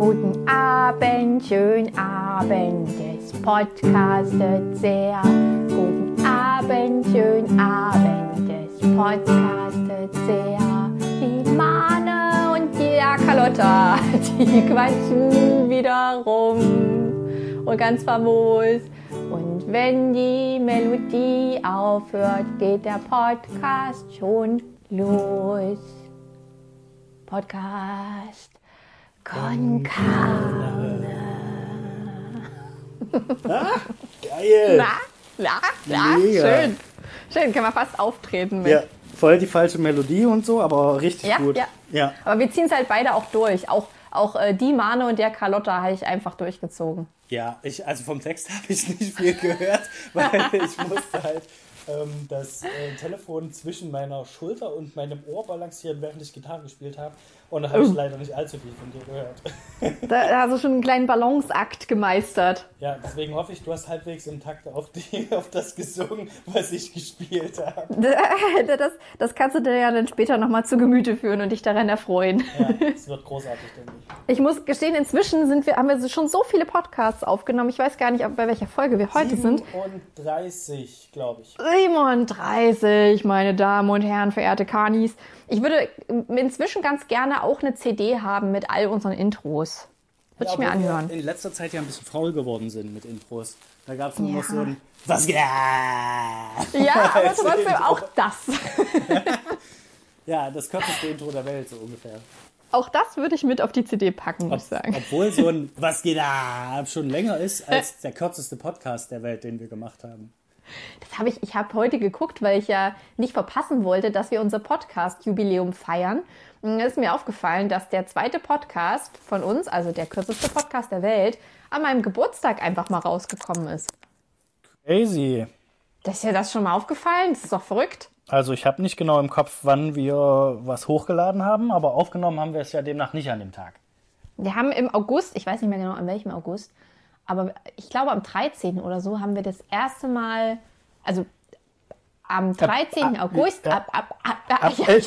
Guten Abend, schönen Abend, es podcastet sehr. Guten Abend, schönen Abend, es podcastet sehr. Die Mane und die Carlotta, die quatschen wieder rum und ganz famos. Und wenn die Melodie aufhört, geht der Podcast schon los. Podcast con Carne. Geil! Na, na, na, Mega. schön. Schön, können wir fast auftreten mit. Ja, voll die falsche Melodie und so, aber richtig Ja, gut. ja. ja. Aber wir ziehen es halt beide auch durch. Auch, auch äh, die Mane und der Carlotta habe ich einfach durchgezogen. Ja, ich, also vom Text habe ich nicht viel gehört, weil ich musste halt ähm, das äh, Telefon zwischen meiner Schulter und meinem Ohr balancieren, während ich Gitarre gespielt habe. Und da habe ich leider nicht allzu viel von dir gehört. Da hast du schon einen kleinen Balanceakt gemeistert. Ja, deswegen hoffe ich, du hast halbwegs im Takt auf, die, auf das gesungen, was ich gespielt habe. Das, das kannst du dir ja dann später nochmal zu Gemüte führen und dich daran erfreuen. Ja, es wird großartig, denke ich. Ich muss gestehen, inzwischen sind wir, haben wir schon so viele Podcasts aufgenommen. Ich weiß gar nicht, bei welcher Folge wir heute sind. 37, glaube ich. 37, meine Damen und Herren, verehrte Kanis. Ich würde inzwischen ganz gerne auch eine CD haben mit all unseren Intros. Würde ich mir anhören. in letzter Zeit ja ein bisschen faul geworden sind mit Intros. Da gab es nur Ja. noch so ein Was geht? Ja, aber trotzdem auch das. Ja, das kürzeste Intro der Welt, so ungefähr. Auch das würde ich mit auf die CD packen, muss ich sagen. Obwohl so ein Was geht ab schon länger ist als der kürzeste Podcast der Welt, den wir gemacht haben. Das habe ich, ich habe heute geguckt, weil ich ja nicht verpassen wollte, dass wir unser Podcast-Jubiläum feiern. Da ist mir aufgefallen, dass der zweite Podcast von uns, also der kürzeste Podcast der Welt, an meinem Geburtstag einfach mal rausgekommen ist. Crazy. Das ist ja das schon mal aufgefallen? Das ist doch verrückt. Also ich habe nicht genau im Kopf, wann wir was hochgeladen haben, aber aufgenommen haben wir es ja demnach nicht an dem Tag. Wir haben im August, ich weiß nicht mehr genau an welchem August, aber ich glaube am 13. oder so haben wir das erste Mal, also am 13. ab- August, ja. ab, ab, ab, ab, Ab, ja, äh, äh,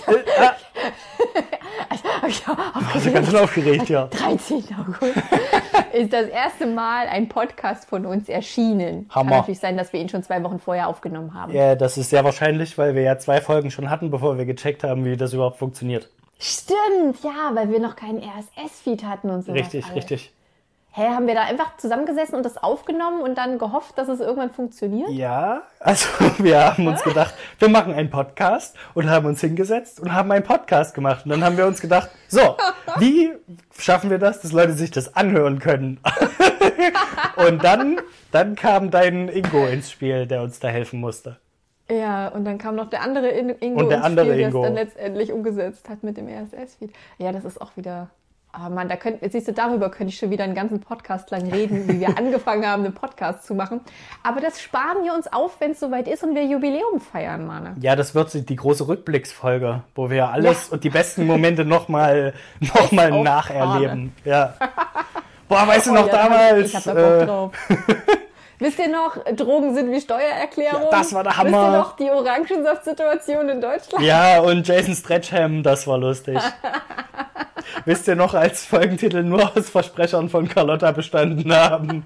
ah, also ganz schön aufgeregt, ja. 13. August ist das erste Mal ein Podcast von uns erschienen. Hammer. Kann natürlich sein, dass wir ihn schon zwei Wochen vorher aufgenommen haben. Ja, das ist sehr wahrscheinlich, weil wir ja zwei Folgen schon hatten, bevor wir gecheckt haben, wie das überhaupt funktioniert. Stimmt, ja, weil wir noch keinen RSS-Feed hatten und so. Richtig, richtig. Hä, haben wir da einfach zusammengesessen und das aufgenommen und dann gehofft, dass es irgendwann funktioniert? Ja, also wir haben uns gedacht, wir machen einen Podcast und haben uns hingesetzt und haben einen Podcast gemacht. Und dann haben wir uns gedacht, so, wie schaffen wir das, dass Leute sich das anhören können? und dann, dann kam dein Ingo ins Spiel, der uns da helfen musste. Ja, und dann kam noch der andere In Ingo Und der ins Spiel, der es dann letztendlich umgesetzt hat mit dem RSS-Feed. Ja, das ist auch wieder... Ah Mann, da könnt, siehst du, darüber könnte ich schon wieder einen ganzen Podcast lang reden, wie wir angefangen haben, einen Podcast zu machen. Aber das sparen wir uns auf, wenn es soweit ist und wir Jubiläum feiern, Mann. Ja, das wird die große Rückblicksfolge, wo wir alles und die besten Momente nochmal noch mal nacherleben. Ja. Boah, weißt du Oh noch ja, da hab damals? Ich, ich hab da Bock äh, drauf. Wisst ihr noch, Drogen sind wie Steuererklärung? Ja, das war der Wisst ihr Hammer. noch die Orangensaft-Situation in Deutschland? Ja, und Jason Stretchham, das war lustig. Wisst ihr noch, als Folgentitel nur aus Versprechern von Carlotta bestanden haben?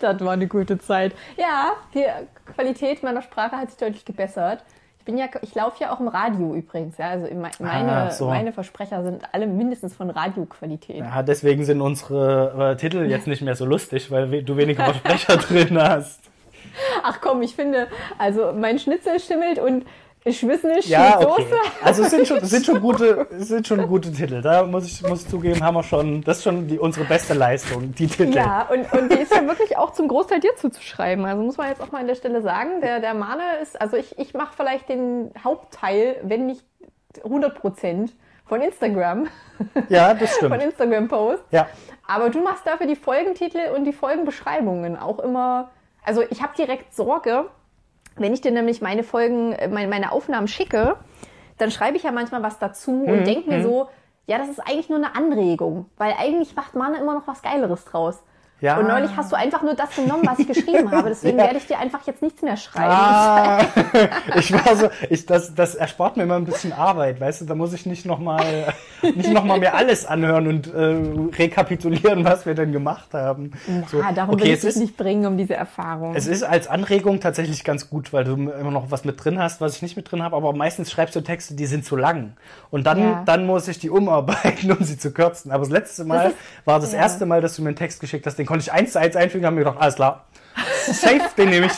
Das war eine gute Zeit. Ja, die Qualität meiner Sprache hat sich deutlich gebessert. Ich bin ja, ich laufe ja auch im Radio übrigens. Ja, also me- meine, Ah, so. meine Versprecher sind alle mindestens von Radioqualität. Ja, deswegen sind unsere äh, Titel jetzt nicht mehr so lustig, weil we- du weniger Versprecher drin hast. Ach komm, ich finde, also mein Schnitzel schimmelt und Schwissnisch Ja, mit okay. Soße. Also es sind schon, es sind schon gute, es sind schon gute Titel. Da muss ich, muss ich zugeben, haben wir schon, das ist schon die, unsere beste Leistung, die Titel. Ja, und, und die ist ja wirklich auch zum Großteil dir zuzuschreiben. Also muss man jetzt auch mal an der Stelle sagen, der, der Mane ist, also ich, ich mache vielleicht den Hauptteil, wenn nicht 100 Prozent von Instagram, Ja, das von stimmt. Instagram-Posts. Ja. Aber du machst dafür die Folgentitel und die Folgenbeschreibungen auch immer. Also ich habe direkt Sorge, wenn ich dir nämlich meine Folgen, äh, meine, meine Aufnahmen schicke, dann schreibe ich ja manchmal was dazu Mhm, und denke mir so, ja, das ist eigentlich nur eine Anregung, weil eigentlich macht man immer noch was Geileres draus. Ja. Und neulich hast du einfach nur das genommen, was ich geschrieben habe. Deswegen Ja. werde ich dir einfach jetzt nichts mehr schreiben. Ah, ich war so, ich, das, das erspart mir immer ein bisschen Arbeit, weißt du, da muss ich nicht nochmal nicht noch mal mir alles anhören und äh, rekapitulieren, was wir denn gemacht haben. So, ah, darum will okay, ich es ist, nicht bringen, um diese Erfahrung. es ist als Anregung tatsächlich ganz gut, weil du immer noch was mit drin hast, was ich nicht mit drin habe, aber meistens schreibst du Texte, die sind zu lang. Und dann, Ja. dann muss ich die umarbeiten, um sie zu kürzen. Aber das letzte Mal ist- war das ja. erste Mal, dass du mir einen Text geschickt hast, den konnte ich eins zu eins einfügen, haben mir gedacht, alles klar. Safe, den nehme ich.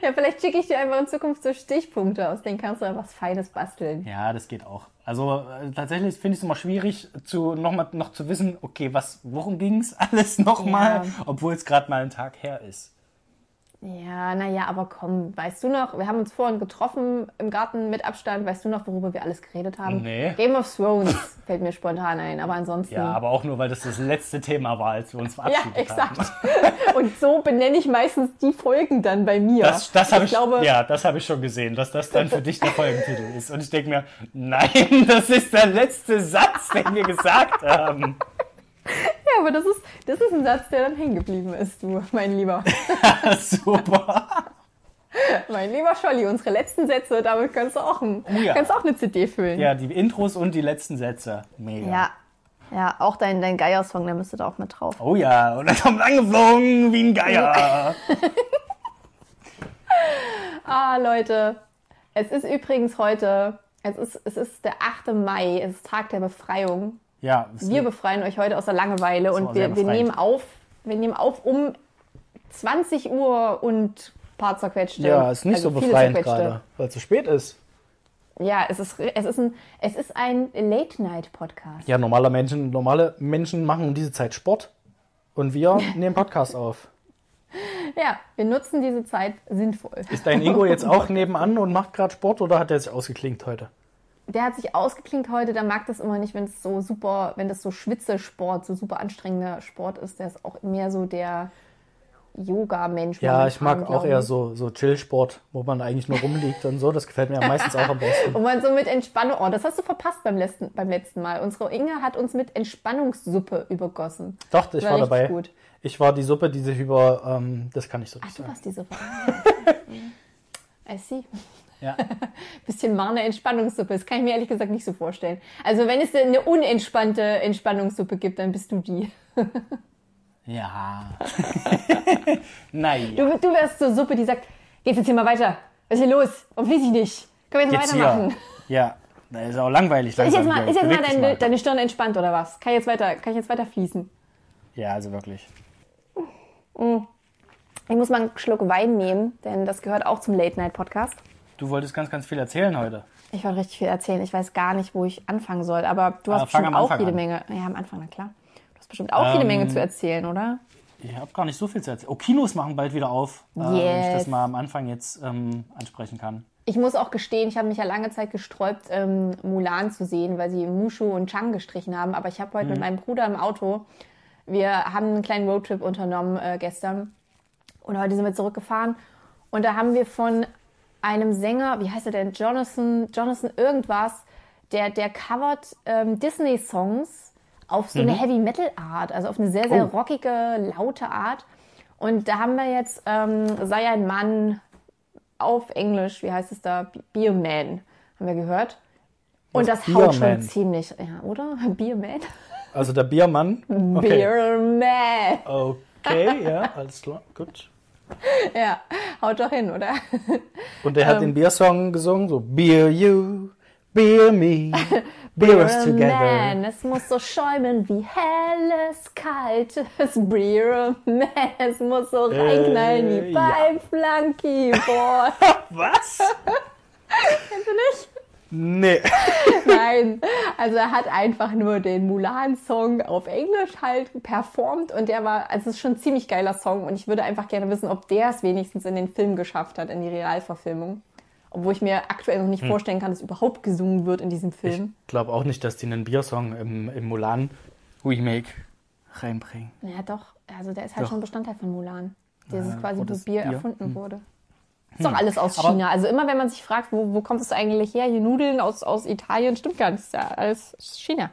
ja, vielleicht schicke ich dir einfach in Zukunft so Stichpunkte aus, denen kannst du dann was Feines basteln. Ja, das geht auch. Also äh, tatsächlich finde ich es immer schwierig, zu, noch, mal, noch zu wissen, okay, was, worum ging es alles nochmal, Ja. obwohl es gerade mal ein Tag her ist. Ja, naja, aber komm, weißt du noch, wir haben uns vorhin getroffen im Garten mit Abstand, weißt du noch, worüber wir alles geredet haben? Nee. Game of Thrones fällt mir spontan ein, aber ansonsten... Ja, aber auch nur, weil das das letzte Thema war, als wir uns Ja, verabschiedet exakt. haben. Und so benenne ich meistens die Folgen dann bei mir. Das, das habe ich, glaube, ja, das habe ich schon gesehen, dass das dann für dich der Folgentitel ist. Und ich denke mir, nein, das ist der letzte Satz, den wir gesagt haben. Ja, aber das ist, das ist ein Satz, der dann hängen geblieben ist, du, mein Lieber. Super. mein lieber Scholli, unsere letzten Sätze, damit kannst du auch, ein, Oh ja. kannst auch eine CD füllen. Ja, die Intros und die letzten Sätze. Mega. ja. Ja, auch dein, dein Geier-Song, der müsste da auch mit drauf. Oh ja, und er kommt angeflogen wie ein Geier. Ah, Leute, es ist übrigens heute, es ist, es ist der 8. Mai, es ist Tag der Befreiung. Ja, Wir befreien euch heute aus der Langeweile und wir, wir nehmen auf, wir nehmen auf um 20 Uhr und ein paar zerquetschte. ja, ist nicht also so befreiend gerade, weil es zu spät ist. Ja, es ist, es ist ein, es ist ein Late-Night-Podcast. Ja, normale Menschen, normale Menschen machen um diese Zeit Sport und wir nehmen Podcast auf. Ja, wir nutzen diese Zeit sinnvoll. Ist dein Ingo jetzt auch nebenan und macht gerade Sport oder hat er sich ausgeklinkt heute? Der hat sich ausgeklinkt heute, der mag das immer nicht, wenn es so super, wenn das so Schwitzesport, so super anstrengender Sport ist. Der ist auch mehr so der Yoga-Mensch. Ja, ich mag auch eher so, so Chill-Sport, wo man eigentlich nur rumliegt und so. Das gefällt mir meistens auch am besten. Wo man so mit Entspannung, oh, das hast du verpasst beim letzten, beim letzten Mal. Unsere Inge hat uns mit Entspannungssuppe übergossen. Doch, ich War war dabei. gut. Ich war die Suppe, die sich über, ähm, das kann ich so Ach, nicht du sagen. warst die Suppe. I see. Ja. Bisschen Marne Entspannungssuppe. Das kann ich mir ehrlich gesagt nicht so vorstellen. Also wenn es eine unentspannte Entspannungssuppe gibt, dann bist du die. Ja. naja. Du, du wärst so Suppe, die sagt, geht's jetzt hier mal weiter? Was ist hier los? Warum fließ ich nicht? Können wir jetzt Jetzt weitermachen? hier. Ja, das ist auch langweilig. Ist jetzt langsam mal, ist jetzt mal Beweg dich deine, deine Stirn entspannt oder was? Kann ich jetzt weiter, kann ich jetzt weiter fließen? Ja, also wirklich. Ich muss mal einen Schluck Wein nehmen, denn das gehört auch zum Late-Night-Podcast. Du wolltest ganz, ganz viel erzählen heute. Ich wollte richtig viel erzählen. Ich weiß gar nicht, wo ich anfangen soll. Aber du hast fang bestimmt auch jede an. Menge. Ja, am Anfang, na klar. Du hast bestimmt auch jede Ähm, Menge zu erzählen, oder? Ich habe gar nicht so viel zu erzählen. Oh, Kinos machen bald wieder auf. Äh, wenn ich Yes. das mal am Anfang jetzt ähm, ansprechen kann. Ich muss auch gestehen, ich habe mich ja lange Zeit gesträubt, ähm, Mulan zu sehen, weil sie Mushu und Chang gestrichen haben. Aber ich habe heute mit meinem Bruder im Auto, wir haben einen kleinen Roadtrip unternommen äh, gestern. Und heute sind wir zurückgefahren. Und da haben wir von einem Sänger, wie heißt er denn? Jonathan, Jonathan irgendwas, der, der covert ähm, Disney-Songs auf so eine Heavy-Metal-Art, also auf eine sehr, sehr Oh. rockige, laute Art. Und da haben wir jetzt ähm, Sei ein Mann auf Englisch, wie heißt es da? Beer Man, haben wir gehört. Und das haut schon ziemlich, ja, oder? Beer Man? Also der Biermann. Okay. Beer Man. Okay, ja, alles klar, gut. Ja, haut doch hin, oder? Und der hat den Biersong gesungen, so Beer you, Beer me, Beer us Man, together. es muss so schäumen wie helles, kaltes Beer Man. Es muss so reinknallen Äh, wie ja. beim Flunkyball. Was? Kennst du nicht? Nee. Nein, also er hat einfach nur den Mulan-Song auf Englisch halt performt und der war, also es ist schon ein ziemlich geiler Song und ich würde einfach gerne wissen, ob der es wenigstens in den Film geschafft hat, in die Realverfilmung. Obwohl ich mir aktuell noch Hm. nicht vorstellen kann, dass überhaupt gesungen wird in diesem Ich Film. glaube auch nicht, dass die einen Biersong im, im Mulan Remake reinbringen. Ja, doch, also der ist halt Doch. schon Bestandteil von Mulan. Dieses Äh, quasi, wo Bier Bier- erfunden hm. wurde. Ist doch alles aus China. Also immer wenn man sich fragt, wo, wo kommt es eigentlich her? Hier Nudeln aus, aus Italien, stimmt gar nicht. Ist ja alles China.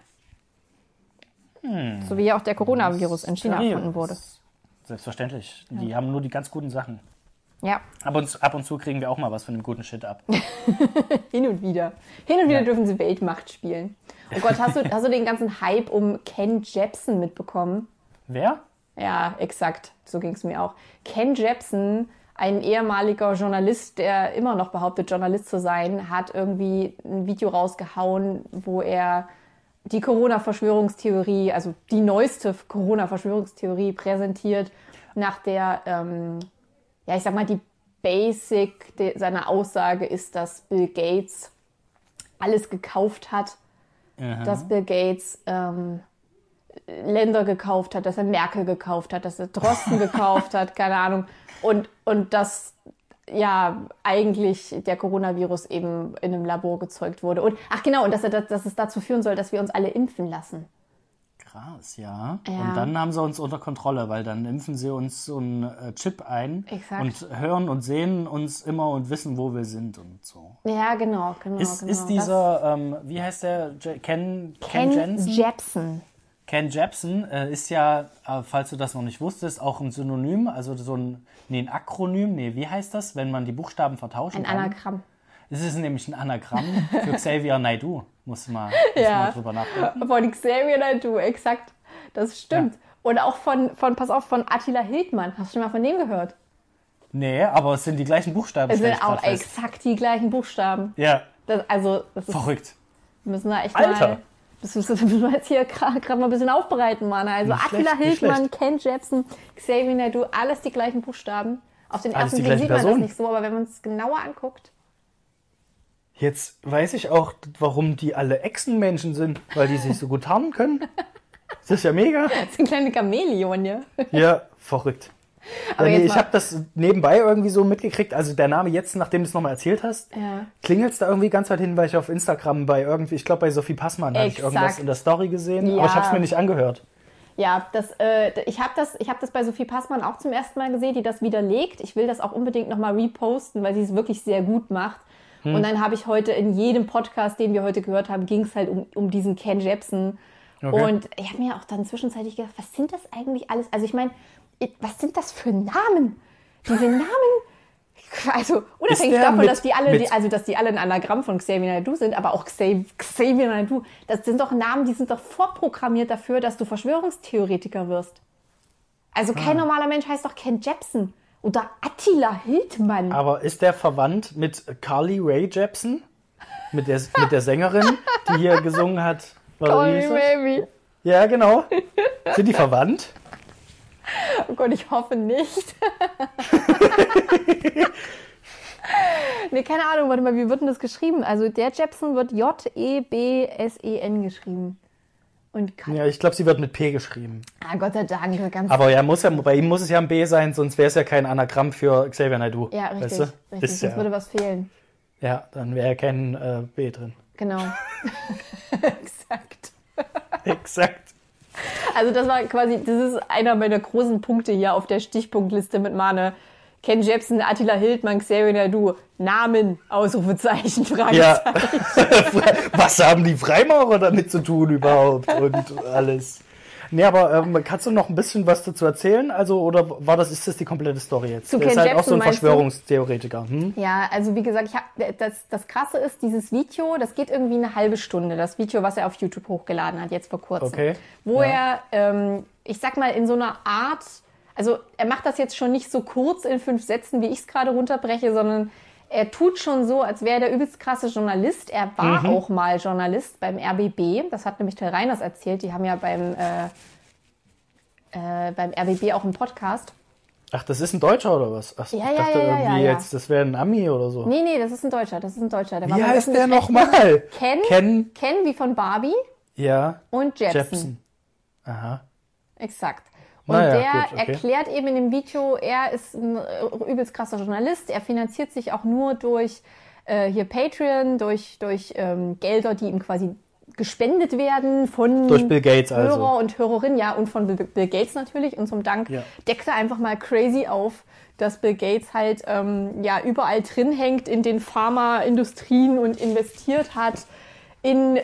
So wie ja auch der Coronavirus in China Seriös. erfunden wurde. Selbstverständlich. Die haben nur die ganz guten Sachen. Ja, Ab und, ab und zu kriegen wir auch mal was von dem guten Shit ab. hin und wieder. Hin und wieder Ja. dürfen sie Weltmacht spielen. Oh Gott, hast du, hast du den ganzen Hype um Ken Jebsen mitbekommen? Wer? Ja, exakt. So ging es mir auch. Ken Jebsen, ein ehemaliger Journalist, der immer noch behauptet, Journalist zu sein, hat irgendwie ein Video rausgehauen, wo er die Corona-Verschwörungstheorie, also die neueste Corona-Verschwörungstheorie präsentiert, nach der, ähm, ja, ich sag mal, die Basic seiner Aussage ist, dass Bill Gates alles gekauft hat, dass Bill Gates ähm, Länder gekauft hat, dass er Merkel gekauft hat, dass er Drosten gekauft hat, keine Ahnung. Und, und dass ja eigentlich der Coronavirus eben in einem Labor gezeugt wurde. Und ach genau, und dass, er, das- dass es dazu führen soll, dass wir uns alle impfen lassen. Krass, ja. Ja. Und dann haben sie uns unter Kontrolle, weil dann impfen sie uns so einen äh, Chip ein Exakt. und hören und sehen uns immer und wissen, wo wir sind und so. Ja, genau, genau. Ist, genau. ist dieser, ähm, wie heißt der, Ken, Ken, Ken Jensen? Jebsen. Ken Jebsen äh, ist ja, äh, falls du das noch nicht wusstest, auch ein Synonym, also so ein, nee, ein Akronym, nee, wie heißt das, wenn man die Buchstaben vertauschen Ein? Anagramm. Es ist nämlich ein Anagramm für Xavier Naidoo, muss man, muss Ja. drüber nachdenken. Von Xavier Naidoo, exakt. Das stimmt. Und auch von, von, pass auf, von Attila Hildmann. Hast du schon mal von dem gehört? Nee, aber es sind die gleichen Buchstaben. Es sind auch exakt die gleichen Buchstaben. Ja, Das, also, das ist, verrückt. wir müssen da echt Alter. mal. Das müssen wir jetzt hier gerade mal ein bisschen aufbereiten, Mann. Also Nicht Attila schlecht, Hildmann, Ken Jebsen, Xavier Naidoo, alles die gleichen Buchstaben. Auf den ersten Blick sieht man das nicht so, aber wenn man es genauer anguckt. Jetzt weiß ich auch, warum die alle Echsenmenschen sind, weil die sich so gut tarnen können. Das ist ja mega. Das sind kleine Chamäleon, ja. Ja, verrückt. Aber ja, nee, ich habe das nebenbei irgendwie so mitgekriegt. Also der Name jetzt, nachdem du es nochmal erzählt hast, Ja. klingelt es da irgendwie ganz weit hin, weil ich auf Instagram bei irgendwie, ich glaube bei Sophie Passmann habe ich irgendwas in der Story gesehen, Ja. aber ich habe es mir nicht angehört. Ja, das, äh, ich habe das, ich hab das bei Sophie Passmann auch zum ersten Mal gesehen, die das widerlegt. Ich will das auch unbedingt nochmal reposten, weil sie es wirklich sehr gut macht. Hm. Und dann habe ich heute in jedem Podcast, den wir heute gehört haben, ging es halt um, um diesen Ken Jebsen. Okay. Und ich habe mir auch dann zwischenzeitlich gedacht, was sind das eigentlich alles? Also ich meine, was sind das für Namen? Diese Namen, also unabhängig davon, mit- dass die alle, die, also dass die alle ein Anagramm von Xavier Naidoo sind, aber auch Xav- Xavier Naidoo, das sind doch Namen, die sind doch vorprogrammiert dafür, dass du Verschwörungstheoretiker wirst. Also kein Ah. normaler Mensch heißt doch Ken Jebsen oder Attila Hildmann. Aber ist der verwandt mit Carly Rae Jepsen? Mit der, mit der Sängerin, die hier gesungen hat? Call me das? baby. Ja, genau. Sind die verwandt? Oh Gott, ich hoffe nicht. nee, keine Ahnung, warte mal, wie wird denn das geschrieben? Also der Jepsen wird J-E-B-S-E-N geschrieben. Und Ja, ich glaube, sie wird mit P geschrieben. ah, Gott sei Dank, ganz Aber ja, muss ja, bei ihm muss es ja ein B sein, sonst wäre es ja kein Anagramm für Xavier Naidoo. Ja, richtig. Weißt du? richtig. Ist Sonst ja, würde was fehlen. ja, dann wäre ja kein äh, B drin. Genau. Exakt. Exakt. Also das war quasi, das ist einer meiner großen Punkte hier auf der Stichpunktliste mit Mane. Ken Jebsen, Attila Hildmann, Xavier Naidoo. Namen, Ausrufezeichen, Ja. Fragezeichen. Was haben die Freimaurer damit zu tun überhaupt und alles? Nee, aber ähm, kannst du noch ein bisschen was dazu erzählen? Also, oder war das, ist das die komplette Story jetzt? Zu ist halt auch Jebsen so ein? Verschwörungstheoretiker. Hm? Ja, also wie gesagt, ich hab, das, das Krasse ist, dieses Video, das geht irgendwie eine halbe Stunde, das Video, was er auf YouTube hochgeladen hat, jetzt vor kurzem. Okay, Wo ja. er, ähm, ich sag mal, in so einer Art, also er macht das jetzt schon nicht so kurz in fünf Sätzen, wie ich es gerade runterbreche, sondern er tut schon so, als wäre er der übelst krasse Journalist. Er war Mhm. auch mal Journalist beim RBB, das hat nämlich Till Reiners erzählt, die haben ja beim, äh, äh, beim RBB auch einen Podcast. Ach, das ist ein Deutscher oder was? Ach, Ja, ich ja, dachte ja, irgendwie ja. jetzt, das wäre ein Ami oder so. Nee, nee, das ist ein Deutscher, das ist ein Deutscher. Der Wie heißt der nochmal? Ken, Ken, Ken wie von Barbie ja, und Jepsen. Jepsen. Aha. Exakt. Und Naja, der gut, okay. erklärt eben in dem Video, er ist ein äh, übelst krasser Journalist. Er finanziert sich auch nur durch äh, hier Patreon, durch, durch ähm, Gelder, die ihm quasi gespendet werden von Durch Bill Gates also. Hörer und Hörerinnen, ja, und von Bill, Gates natürlich. Und zum Dank Ja. deckt er einfach mal crazy auf, dass Bill Gates halt ähm, ja überall drin hängt in den Pharmaindustrien und investiert hat in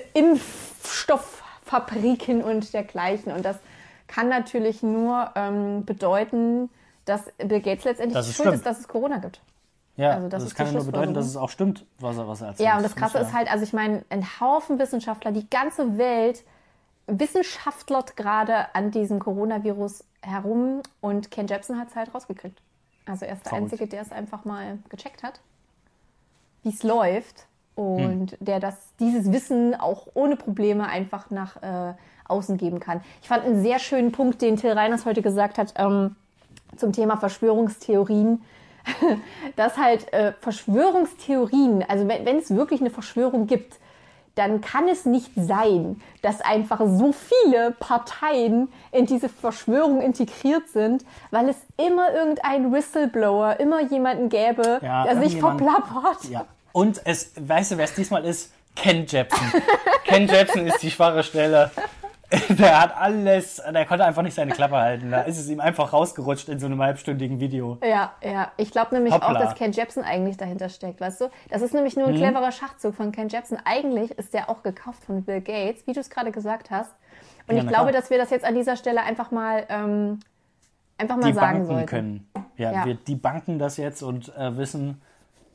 Fabriken und dergleichen. Und das kann natürlich nur ähm, bedeuten, dass Bill Gates letztendlich schuld schlimm. ist, dass es Corona gibt. Ja, Also das das, kann ja nur bedeuten, dass es auch stimmt, was er, was er erzählt. Ja, und das Krasse ist halt, also ich meine, ein Haufen Wissenschaftler, die ganze Welt wissenschaftelt gerade an diesem Coronavirus herum und Ken Jebsen hat es halt rausgekriegt. Also er ist der Verrückt. Einzige, der es einfach mal gecheckt hat, wie es läuft und Hm. der das, dieses Wissen auch ohne Probleme einfach nach äh, außen geben kann. Ich fand einen sehr schönen Punkt, den Till Reiners heute gesagt hat ähm, zum Thema Verschwörungstheorien dass halt äh, Verschwörungstheorien, also wenn, wenn es wirklich eine Verschwörung gibt, dann kann es nicht sein, dass einfach so viele Parteien in diese Verschwörung integriert sind, weil es immer irgendeinen Whistleblower, immer jemanden gäbe, Ja, der sich verplappert. Ja. Und es, weißt du, wer es diesmal ist? Ken Jepsen. Ken Jepsen ist die schwache Stelle. Der hat alles, der konnte einfach nicht seine Klappe halten. Da ist es ihm einfach rausgerutscht in so einem halbstündigen Video. Ja, ja. Ich glaube nämlich Hoppla. auch, dass Ken Jebsen eigentlich dahinter steckt, weißt du? Das ist nämlich nur ein cleverer Schachzug von Ken Jebsen. Eigentlich ist der auch gekauft von Bill Gates, wie du es gerade gesagt hast. Und Ja, ich glaube, klar. dass wir das jetzt an dieser Stelle einfach mal, ähm, einfach mal Die sagen Banken sollten. können. Ja, Ja. wir die banken das jetzt und äh, wissen,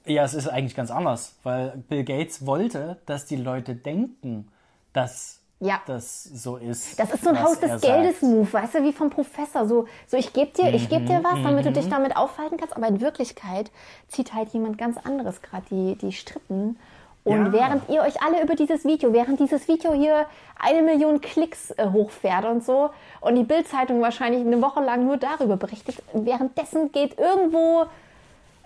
ja, es ist eigentlich ganz anders, weil Bill Gates wollte, dass die Leute denken, dass Ja. das so ist. Das ist so ein Haus des. Geldes-Move, weißt du, wie vom Professor. So, so ich gebe dir, ich geb Mhm, dir was, damit du dich damit aufhalten kannst, aber in Wirklichkeit zieht halt jemand ganz anderes gerade die, die Strippen. Und Ja. während ihr euch alle über dieses Video, während dieses Video hier eine Million Klicks äh, hochfährt und so und die Bild-Zeitung wahrscheinlich eine Woche lang nur darüber berichtet, währenddessen geht irgendwo,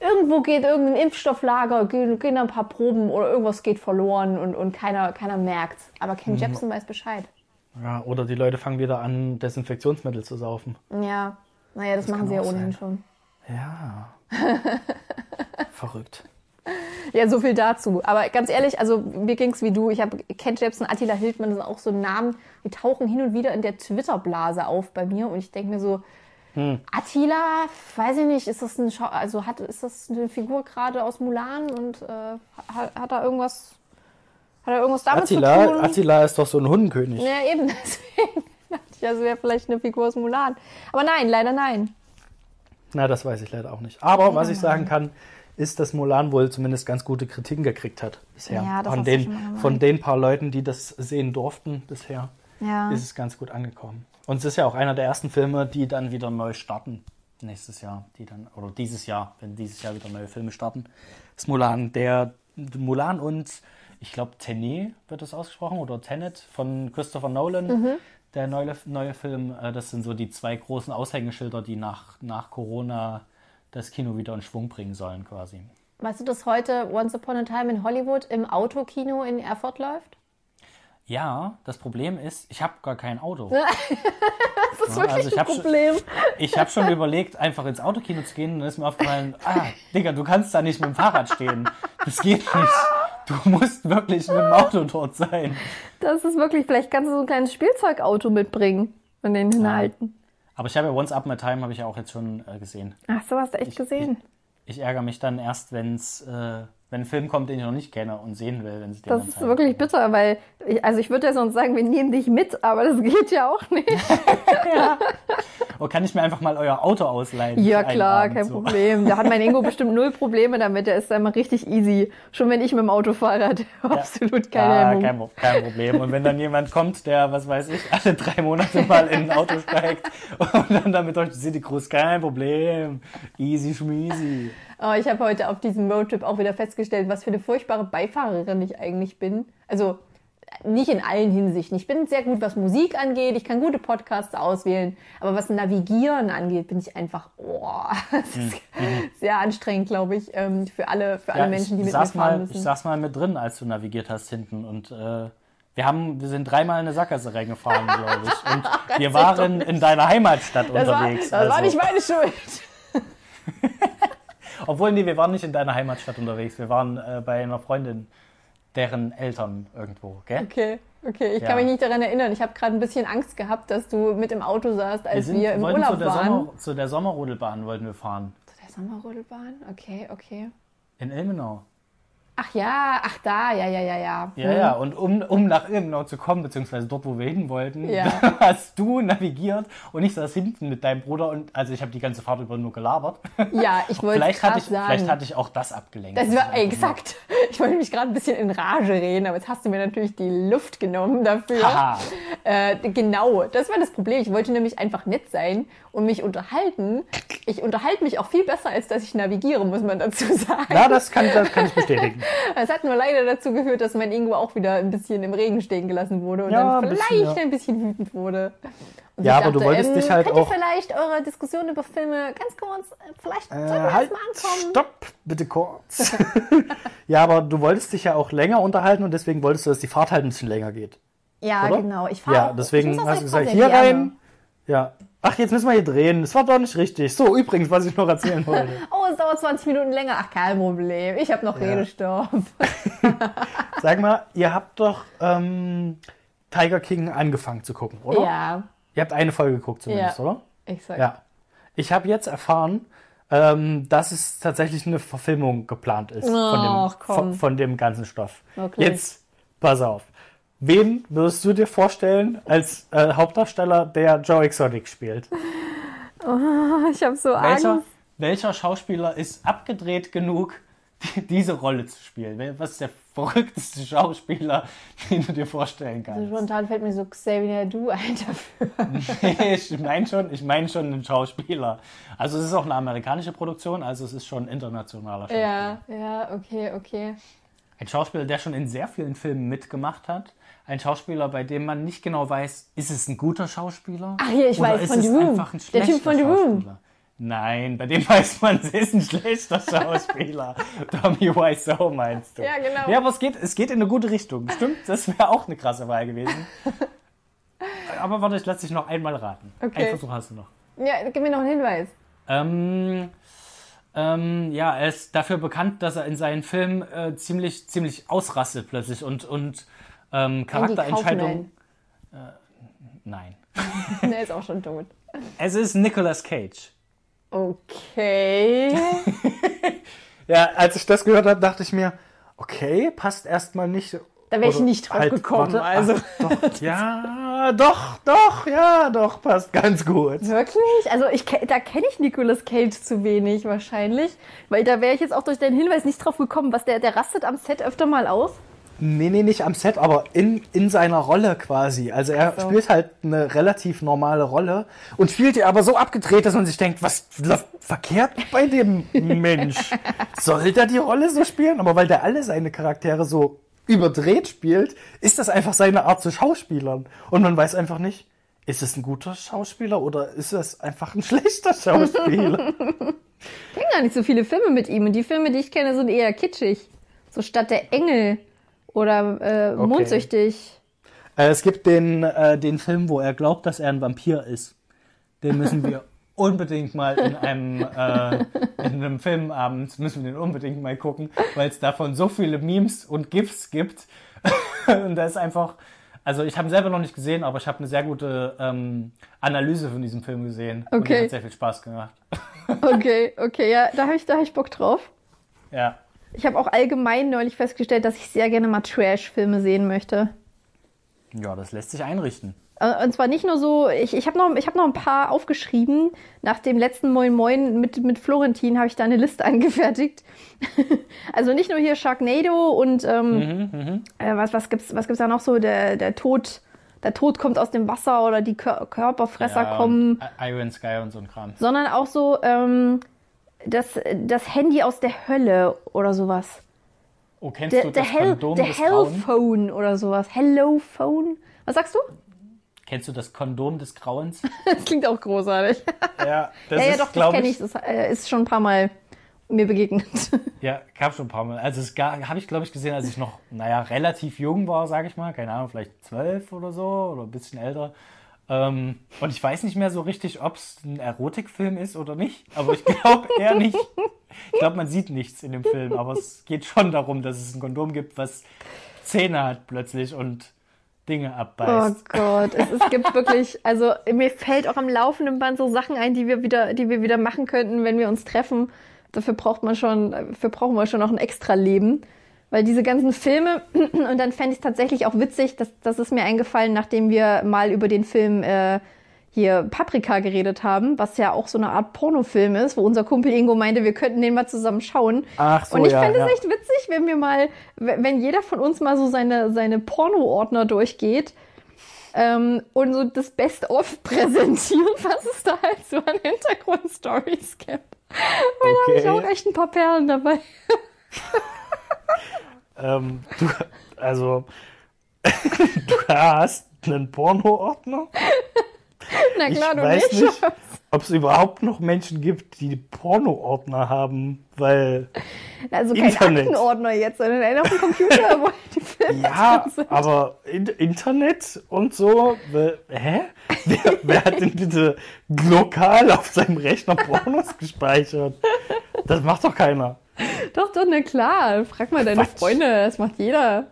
irgendwo geht irgendein Impfstofflager, gehen, gehen ein paar Proben oder irgendwas geht verloren und, und keiner, keiner merkt. Aber Mhm. Ken Jebsen weiß Bescheid. Ja, oder die Leute fangen wieder an, Desinfektionsmittel zu saufen. Ja, naja, das, machen kann sie ja ohnehin sein. schon. Ja. Verrückt. Ja, so viel dazu. Aber ganz ehrlich, also mir ging's wie du. Ich habe Ken Jebsen, Attila Hildmann, das sind auch so Namen, die tauchen hin und wieder in der Twitter-Blase auf bei mir. Und ich denke mir so, Hm. Attila, weiß ich nicht, ist das ein Schau also hat, ist das eine Figur gerade aus Mulan und äh, hat, hat er irgendwas, hat er irgendwas damit zu Attila, tun? Attila ist doch so ein Hundenkönig. Ja, eben, deswegen dachte ich, also wäre vielleicht eine Figur aus Mulan. Aber nein, leider nein. Na, das weiß ich leider auch nicht. Aber was ich sagen kann, ist, dass Mulan wohl zumindest ganz gute Kritiken gekriegt hat bisher. Ja, das von, den, von den paar Leuten, die das sehen durften bisher, Ja. ist es ganz gut angekommen. Und es ist ja auch einer der ersten Filme, die dann wieder neu starten. Nächstes Jahr, die dann, oder dieses Jahr, wenn dieses Jahr wieder neue Filme starten, ist Mulan. Der Mulan und ich glaube Tenet wird das ausgesprochen oder Tenet von Christopher Nolan. Mhm. Der neue, neue Film, äh, das sind so die zwei großen Aushängeschilder, die nach, nach Corona das Kino wieder in Schwung bringen sollen, quasi. Weißt du, dass heute Once Upon a Time in Hollywood im Autokino in Erfurt läuft? Ja, das Problem ist, ich habe gar kein Auto. Das ist Ja, wirklich also ich ein hab schon- Problem. Ich habe schon überlegt, einfach ins Autokino zu gehen und dann ist mir aufgefallen, ah, Digga, du kannst da nicht mit dem Fahrrad stehen. Das geht nicht. Du musst wirklich mit dem Auto dort sein. Das ist wirklich, vielleicht kannst du so ein kleines Spielzeugauto mitbringen und den hinhalten. Aber ich habe ja Once Up My Time habe ich ja auch jetzt schon äh, gesehen. Ach so, hast du echt gesehen. Ich ärgere mich dann erst, wenn's, äh, wenn ein Film kommt, den ich noch nicht kenne und sehen will, wenn sie den Das ist wirklich bitter, weil, ich, also ich würde ja sonst sagen, wir nehmen dich mit, aber das geht ja auch nicht. Oh, kann ich mir einfach mal euer Auto ausleihen? Ja klar, Abend kein so? Problem. Da hat mein Ingo bestimmt null Probleme damit. Der ist da immer richtig easy. Schon wenn ich mit dem Auto fahre, hat er absolut keine Ja, Hemmung. kein, kein Problem. Und wenn dann jemand kommt, der, was weiß ich, alle drei Monate mal in ein Auto steigt und dann damit durch die City cruist, kein Problem. Easy schmeasy. Aber Oh, ich habe heute auf diesem Roadtrip auch wieder festgestellt, was für eine furchtbare Beifahrerin ich eigentlich bin. Also nicht in allen Hinsichten. Ich bin sehr gut, was Musik angeht. Ich kann gute Podcasts auswählen. Aber was Navigieren angeht, bin ich einfach, oh, das ist sehr anstrengend, glaube ich, ähm, für alle, für alle Menschen, die mit mir fahren mal, müssen. ich saß mal mit drin, als du navigiert hast hinten und äh, wir haben, wir sind dreimal in eine Sackgasse reingefahren, glaube ich. Und wir waren in deiner Heimatstadt das war, unterwegs. das war also. nicht meine Schuld. Obwohl, nee, wir waren nicht in deiner Heimatstadt unterwegs. Wir waren äh, bei einer Freundin, deren Eltern irgendwo, gell? Okay, okay. Ich Ja. kann mich nicht daran erinnern. Ich habe gerade ein bisschen Angst gehabt, dass du mit im Auto saßt, als wir, im wollten Urlaub zu der, waren. Sommer, zu der Sommerrodelbahn wollten wir fahren. Zu der Sommerrodelbahn? Okay, okay. In Ilmenau. Ach ja, ach da, ja, ja, ja, ja. Ja, ja, und um, um nach Ilmenau zu kommen, beziehungsweise dort, wo wir hin wollten, Ja. hast du navigiert und ich saß hinten mit deinem Bruder und also ich habe die ganze Fahrt über nur gelabert. Ja, ich wollte Vielleicht hatte, ich, sagen. vielleicht hatte ich auch das abgelenkt. das war nur- exakt. Ich wollte mich gerade ein bisschen in Rage reden, aber jetzt hast du mir natürlich die Luft genommen dafür. Äh, genau, das war das Problem. Ich wollte nämlich einfach nett sein und mich unterhalten. Ich unterhalte mich auch viel besser, als dass ich navigiere, muss man dazu sagen. Ja, das kann, das kann ich bestätigen. Es hat nur leider dazu geführt, dass mein Ingo auch wieder ein bisschen im Regen stehen gelassen wurde und Ja, dann ein vielleicht bisschen, ja. ein bisschen wütend wurde. Und Ja, aber du wolltest dich halt könnt auch- ihr vielleicht eure Diskussion über Filme ganz kurz, äh, vielleicht sollen wir Äh, halt, mal ankommen? stopp, bitte kurz. ja, aber du wolltest dich ja auch länger unterhalten und deswegen wolltest du, dass die Fahrt halt ein bisschen länger geht. Ja, oder? genau. Ich fahre Ja, deswegen hast du gesagt, hier gerne. rein. Ja. Ach, jetzt müssen wir hier drehen. Das war doch nicht richtig. So, übrigens, was ich noch erzählen wollte. Oh, es dauert 20 Minuten länger. Ach, kein Problem. Ich habe noch Ja. Redestoff. Sag mal, ihr habt doch ähm, Tiger King angefangen zu gucken, oder? Ja, Ihr habt eine Folge geguckt zumindest, Ja. oder? ich sag. Ja. Ich habe jetzt erfahren, ähm, dass es tatsächlich eine Verfilmung geplant ist von, Ach, dem, komm. von, von dem ganzen Stoff. Wirklich? Jetzt, pass auf. Wen würdest du dir vorstellen als äh, Hauptdarsteller, der Joe Exotic spielt? Ich habe so Welcher, Angst. welcher Schauspieler ist abgedreht genug, die- diese Rolle zu spielen? Was ist der verrückteste Schauspieler, den du dir vorstellen kannst? Spontan fällt mir so Xavier Du ein dafür. ich meine schon, ich meine schon einen Schauspieler. Also es ist auch eine amerikanische Produktion, also es ist schon ein internationaler Schauspieler. Ja, ja, okay, okay. Ein Schauspieler, der schon in sehr vielen Filmen mitgemacht hat. Ein Schauspieler, bei dem man nicht genau weiß, ist es ein guter Schauspieler? Ach, hier, ich oder weiß, ist von es The Room. einfach ein Der Typ schlechter von The Room. Schauspieler? Nein, bei dem weiß man, es ist ein schlechter Schauspieler. Tommy Wiseau meinst du? Ja, genau. Ja, aber es geht, es geht in eine gute Richtung. Stimmt, das wäre auch eine krasse Wahl gewesen. Aber warte, ich lasse dich noch einmal raten. Okay. Einen Versuch hast du noch. Ja, gib mir noch einen Hinweis. Ähm, ähm, ja, er ist dafür bekannt, dass er in seinen Filmen äh, ziemlich, ziemlich ausrastet plötzlich und, und ähm, Andy Charakterentscheidungen. Kaufman. Nein. Der ist auch schon tot. Es ist Nicolas Cage. Okay. Ja, als ich das gehört habe, dachte ich mir, okay, passt erstmal nicht. Da wäre ich nicht drauf halt, gekommen. warte, also ach, doch, ja, doch, doch, ja, doch, passt ganz gut. wirklich? Also ich da kenne ich Nicolas Cage zu wenig wahrscheinlich, weil da wäre ich jetzt auch durch deinen Hinweis nicht drauf gekommen, was der der rastet am Set öfter mal aus. Nee, nee, nicht am Set, aber in, in seiner Rolle quasi. Also er so. spielt halt eine relativ normale Rolle und spielt die aber so abgedreht, dass man sich denkt, was läuft verkehrt bei dem Mensch? Soll der die Rolle so spielen? Aber weil der alle seine Charaktere so überdreht spielt, ist das einfach seine Art zu Schauspielern. Und man weiß einfach nicht, ist es ein guter Schauspieler oder ist es einfach ein schlechter Schauspieler? Ich kenne gar nicht so viele Filme mit ihm und die Filme, die ich kenne, sind eher kitschig. So Stadt der Engel oder äh, Okay. Mondsüchtig. Äh, es gibt den, äh, den Film, wo er glaubt, dass er ein Vampir ist. Den müssen wir unbedingt mal in einem, äh, in einem Filmabend, müssen wir den unbedingt mal gucken, weil es davon so viele Memes und GIFs gibt. und da ist einfach, also ich habe ihn selber noch nicht gesehen, aber ich habe eine sehr gute ähm, Analyse von diesem Film gesehen. Und Okay. hat sehr viel Spaß gemacht. Okay, okay, ja, da habe ich, da hab ich Bock drauf. Ja. Ich habe auch allgemein neulich festgestellt, dass ich sehr gerne mal Trash-Filme sehen möchte. Ja, das lässt sich einrichten. Äh, Und zwar nicht nur so, ich, ich habe noch, ich hab noch ein paar aufgeschrieben. Nach dem letzten Moin Moin mit, mit Florentin habe ich da eine Liste angefertigt. also nicht nur hier Sharknado und ähm, äh, was, was gibt's, was gibt's da noch so? Der, der Tod, der Tod kommt aus dem Wasser oder die Kör Körperfresser Ja, kommen, Iron Sky und so ein Kram. sondern auch so ähm, das, das Handy aus der Hölle oder sowas. Oh, kennst Der, du das Hell, Kondom der des? Hellphone oder sowas. Hello Phone. Was sagst du? Kennst du das Kondom des Grauens? Das klingt auch großartig. Ja, das ja, ja, ist, doch, das kenne ich. Das äh, ist schon ein paar Mal mir begegnet. Ja, gab schon ein paar Mal. Also es habe ich, glaube ich, gesehen, als ich noch, naja, relativ jung war, sage ich mal. Keine Ahnung, vielleicht zwölf oder so oder ein bisschen älter. Ähm, und ich weiß nicht mehr so richtig, ob es ein Erotikfilm ist oder nicht. Aber ich glaube eher nicht. Ich glaube, man sieht nichts in dem Film. Aber es geht schon darum, dass es ein Kondom gibt, was Zähne hat plötzlich und Dinge Oh abbeißt. Gott, es, es gibt wirklich, also mir fällt auch am laufenden Band so Sachen ein, die wir wieder, die wir wieder machen könnten, wenn wir uns treffen. Dafür braucht man schon, dafür brauchen wir schon noch ein extra Leben. Weil diese ganzen Filme, und dann fände ich es tatsächlich auch witzig, dass das ist mir eingefallen, nachdem wir mal über den Film äh, hier Paprika geredet haben, was ja auch so eine Art Pornofilm ist, wo unser Kumpel Ingo meinte, wir könnten den mal zusammen schauen. Ach so, und ich ja, fände ja. es echt witzig, wenn wir mal, wenn jeder von uns mal so seine, seine Porno-Ordner durchgeht ähm, und so das Best-of präsentiert, was es da halt so an Hintergrundstories gibt. Weil da habe ich Okay. auch echt ein paar Perlen dabei. Ähm, du, also, du hast einen Porno-Ordner? Na klar, ich du weiß nicht. nicht, ob es überhaupt noch Menschen gibt, die Porno-Ordner haben, weil Also kein Internet. Aktenordner jetzt, sondern einer auf dem Computer, wo die Filme ja, sind. aber in, Internet und so, hä? Wer, wer hat denn bitte lokal auf seinem Rechner Pornos gespeichert? Das macht doch keiner. Doch, doch, na klar. Frag mal deine Quatsch. Freunde, das macht jeder.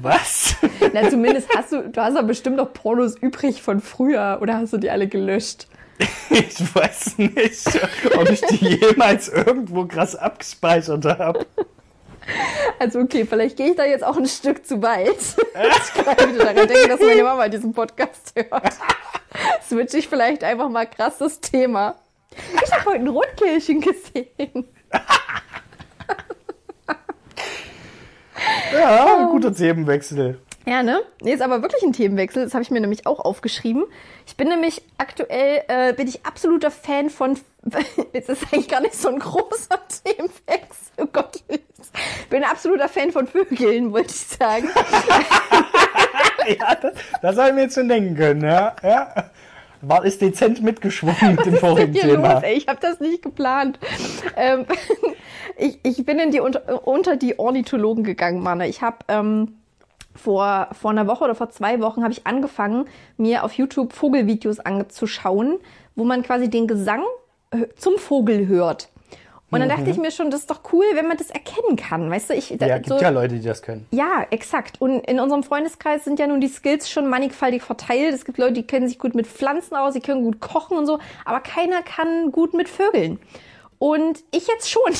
Was? Na, zumindest hast du, du hast ja bestimmt noch Pornos übrig von früher oder hast du die alle gelöscht? Ich weiß nicht, ob ich die jemals irgendwo krass abgespeichert habe. Also okay, vielleicht gehe ich da jetzt auch ein Stück zu weit. ich kann wieder daran denken, dass meine Mama diesen Podcast hört. Switch ich vielleicht einfach mal krass das Thema. Ich habe heute ein Rotkehlchen gesehen. Ja, guter Themenwechsel. Ja, ne? Nee, ist aber wirklich ein Themenwechsel. Das habe ich mir nämlich auch aufgeschrieben. Ich bin nämlich aktuell, äh, bin ich absoluter Fan von, jetzt ist eigentlich gar nicht so ein großer Themenwechsel, oh Gott. Ich bin ein absoluter Fan von Vögeln, wollte ich sagen. Ja, das, das habe ich mir jetzt schon denken können, ja. ja. War ist dezent mitgeschwungen mit dem vorigen Thema. los? Ich habe das nicht geplant. Ähm, ich, ich bin in die unter, die Ornithologen gegangen, Manne. Ich habe ähm, vor, vor einer Woche oder vor zwei Wochen habe ich angefangen, mir auf YouTube Vogelvideos anzuschauen, wo man quasi den Gesang äh, zum Vogel hört. Und dann dachte ich mir schon, das ist doch cool, wenn man das erkennen kann, weißt du? Ich, da- Ja, gibt so, ja Leute, die das können. ja, exakt. Und in unserem Freundeskreis sind ja nun die Skills schon mannigfaltig verteilt. Es gibt Leute, die kennen sich gut mit Pflanzen aus, die können gut kochen und so, aber keiner kann gut mit Vögeln. Und ich jetzt schon.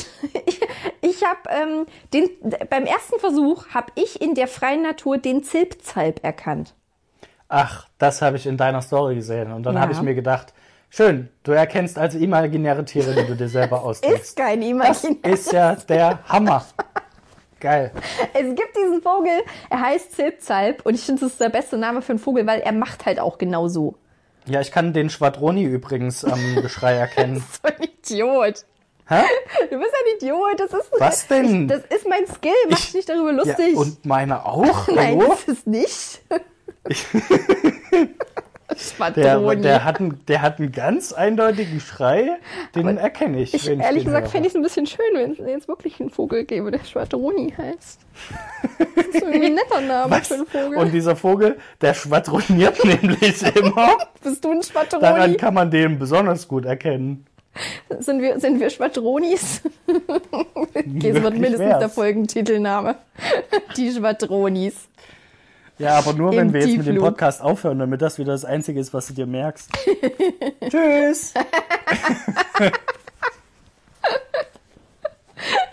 Ich, ich habe ähm, den beim ersten Versuch habe ich in der freien Natur den Zilpzalp erkannt. Ach, das habe ich in deiner Story gesehen. Und dann Ja. habe ich mir gedacht, schön, du erkennst also imaginäre Tiere, die du dir selber ausdenkst. Ist kein Das Imaginär. ist ja der Hammer. Geil. Es gibt diesen Vogel, er heißt Zilpzalp und ich finde, das ist der beste Name für einen Vogel, weil er macht halt auch genau so. Ja, ich kann den Schwadroni übrigens am Geschrei erkennen. So ein Idiot. Hä? Du bist ein Idiot. Das ist Was denn? Ich, das ist mein Skill. Mach dich nicht darüber Ja, lustig. und meine auch? Nein, Hallo? das ist nicht. Der, der, hat einen, der hat einen ganz eindeutigen Schrei, den erkenne ich. ich, wenn ehrlich den gesagt fände ich es ein bisschen schön, wenn es jetzt wirklich einen Vogel gäbe, der Schwadroni heißt. Das ist irgendwie ein netter Name Was? für einen Vogel. Und dieser Vogel, der schwadroniert nämlich immer. Bist du ein Daran Schwadroni? kann man den besonders gut erkennen. Sind wir, sind wir Schwadronis? okay, es wird mindestens wär's. der Folgentitelname. Die Schwadronis. Ja, aber nur, wenn wir jetzt mit dem. Podcast aufhören, damit das wieder das Einzige ist, was du dir merkst. Tschüss.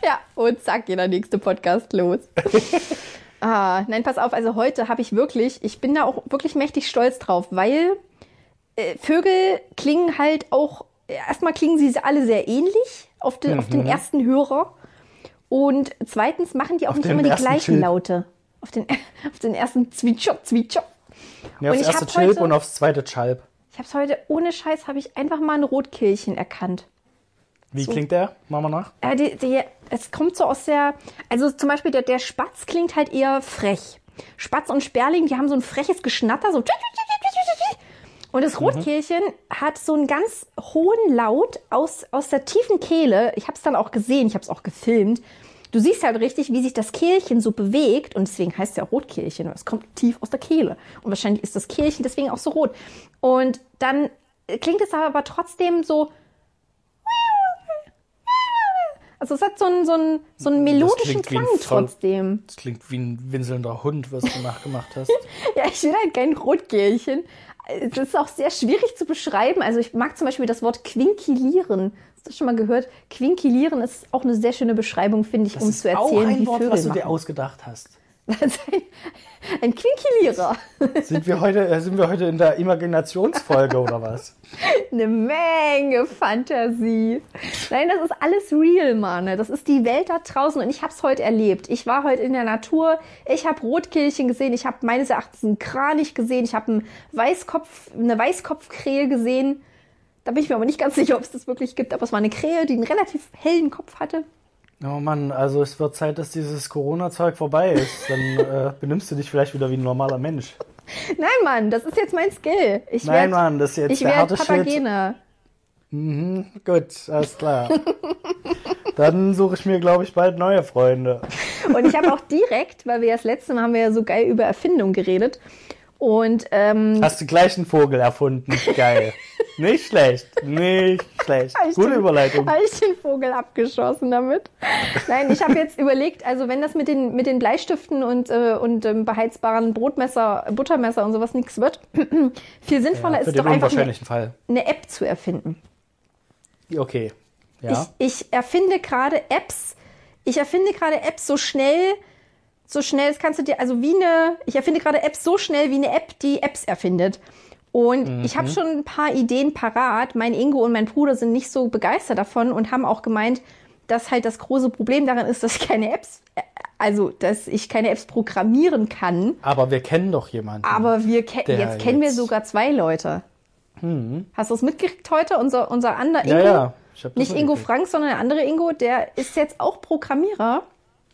Ja, und zack, geht der nächste Podcast los. ah, nein, pass auf, also heute habe ich wirklich, ich bin da auch wirklich mächtig stolz drauf, weil äh, Vögel klingen halt auch, erstmal klingen sie alle sehr ähnlich auf den, auf den ersten Hörer. Und zweitens machen die auch nicht den immer die gleichen Chilp. Laute. Auf den, auf den ersten Zwitscher, Zwitscher. Ja, aufs ich erste Chilp heute- und aufs zweite Chalp. Ich habe es heute, ohne Scheiß, habe ich einfach mal ein Rotkehlchen erkannt. Wie So. klingt der? Machen wir nach. Ja, die, die, es kommt so aus der, also zum Beispiel der, der Spatz klingt halt eher frech. Spatz und Sperling, die haben so ein freches Geschnatter, so. Und das Rotkehlchen hat so einen ganz hohen Laut aus, aus der tiefen Kehle. Ich habe es dann auch gesehen, ich habe es auch gefilmt. Du siehst halt richtig, wie sich das Kehlchen so bewegt und deswegen heißt es ja Rotkehlchen. Es kommt tief aus der Kehle und wahrscheinlich ist das Kehlchen deswegen auch so rot. Und dann klingt es aber trotzdem so, also es hat so einen, so einen, so einen melodischen Klang trotzdem. Das klingt wie ein winselnder Hund, was du nachgemacht hast. Ja, ich will halt kein Rotkehlchen. Es ist auch sehr schwierig zu beschreiben. Also ich mag zum Beispiel das Wort quinkilieren Hast du schon mal gehört? Quinkilieren ist auch eine sehr schöne Beschreibung, finde ich, Das um zu erzählen, auch ein wie Wort, Vögel was du dir machen. ausgedacht hast. Ein, ein Quinkilierer. Sind wir heute, äh, sind wir heute in der Imaginationsfolge oder was? Eine Menge Fantasie. Nein, das ist alles real, Mann. Das ist die Welt da draußen und ich habe es heute erlebt. Ich war heute in der Natur, ich habe Rotkehlchen gesehen, ich habe meines Erachtens einen Kranich gesehen, ich habe einen Weißkopf, eine Weißkopfkrähe gesehen. Da bin ich mir aber nicht ganz sicher, ob es das wirklich gibt, aber es war eine Krähe, die einen relativ hellen Kopf hatte. Oh Mann, also es wird Zeit, dass dieses Corona-Zeug vorbei ist. Dann äh, benimmst du dich vielleicht wieder wie ein normaler Mensch. Nein, Mann, das ist jetzt mein Skill. Ich Nein, werd, Mann, das ist jetzt ich der werde harte Shit. Papagene. Mhm, gut, alles klar. Dann suche ich mir, glaube ich, bald neue Freunde. Und ich habe auch direkt, weil wir ja das letzte Mal haben wir ja so geil über Erfindung geredet. Und ähm, Hast du gleich einen Vogel erfunden? Geil. Nicht schlecht. Nicht schlecht. Hab ich Gute den- Überleitung. Habe ich den Vogel abgeschossen damit? Nein, ich habe jetzt überlegt, also wenn das mit den, mit den Bleistiften und, äh, und ähm, beheizbaren Brotmesser, Buttermesser und sowas nichts wird, viel sinnvoller Ja, ist doch einfach eine, Fall. eine App zu erfinden. Okay. Ja. Ich, ich erfinde gerade Apps. Ich erfinde gerade Apps so schnell, so schnell, das kannst du dir, also wie eine, ich erfinde gerade Apps so schnell, wie eine App, die Apps erfindet. Und ich habe schon ein paar Ideen parat. Mein Ingo und mein Bruder sind nicht so begeistert davon und haben auch gemeint, dass halt das große Problem daran ist, dass ich keine Apps, äh, also dass ich keine Apps programmieren kann. Aber wir kennen doch jemanden. Aber wir ke jetzt kennen wir sogar zwei Leute. Hast du es mitgekriegt heute? Unser, unser anderer ja, Ingo, ja. Das nicht Ingo. Frank, sondern der andere Ingo, der ist jetzt auch Programmierer.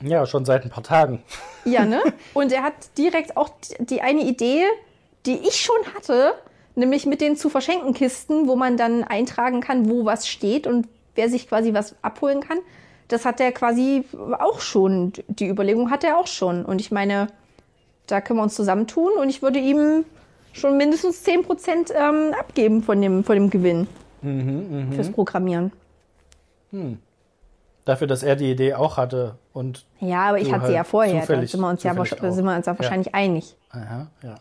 Ja, schon seit ein paar Tagen. Ja, ne? Und er hat direkt auch die- eine Idee, die ich schon hatte, nämlich mit den zu verschenken Kisten, wo man dann eintragen kann, wo was steht und wer sich quasi was abholen kann. Das hat er quasi auch schon. Die Überlegung hat er auch schon. Und ich meine, da können wir uns zusammentun und ich würde ihm schon mindestens 10% ähm, abgeben von dem, von dem Gewinn fürs Programmieren. Dafür, dass er die Idee auch hatte und Ja, aber ich hatte sie halt ja vorher. Da sind wir uns ja, sind wir uns ja wahrscheinlich einig. Aha, ja.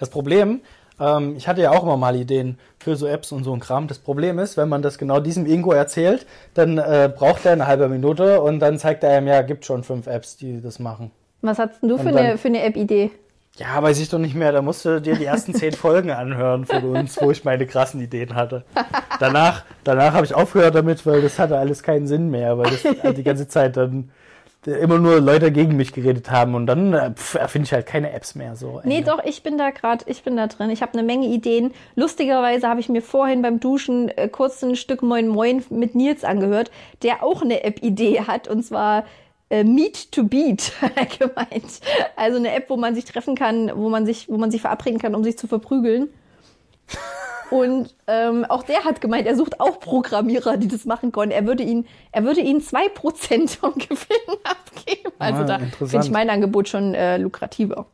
Das Problem, ähm, ich hatte ja auch immer mal Ideen für so Apps und so ein Kram. Das Problem ist, wenn man das genau diesem Ingo erzählt, dann äh, braucht er eine halbe Minute und dann zeigt er ihm, ja, gibt schon fünf Apps, die das machen. Was hast du für Und eine, dann- für eine App-Idee? Ja, weiß ich doch nicht mehr. Da musst du dir die ersten zehn Folgen anhören von uns, wo ich meine krassen Ideen hatte. Danach, danach habe ich aufgehört damit, weil das hatte alles keinen Sinn mehr, weil das halt die ganze Zeit dann immer nur Leute gegen mich geredet haben und dann äh, erfinde ich halt keine Apps mehr. So Nee, Ende. doch, ich bin da gerade, ich bin da drin. Ich habe eine Menge Ideen. Lustigerweise habe ich mir vorhin beim Duschen äh, kurz ein Stück Moin Moin mit Nils angehört, der auch eine App-Idee hat und zwar äh, Meet to Beat, hat er gemeint. Also eine App, wo man sich treffen kann, wo man sich, wo man sich verabreden kann, um sich zu verprügeln. Und ähm, auch der hat gemeint, er sucht auch Programmierer, die das machen können. Er würde ihn, er würde ihnen zwei Prozent vom Gewinn abgeben. Also Ah, da finde ich mein Angebot schon äh, lukrativer.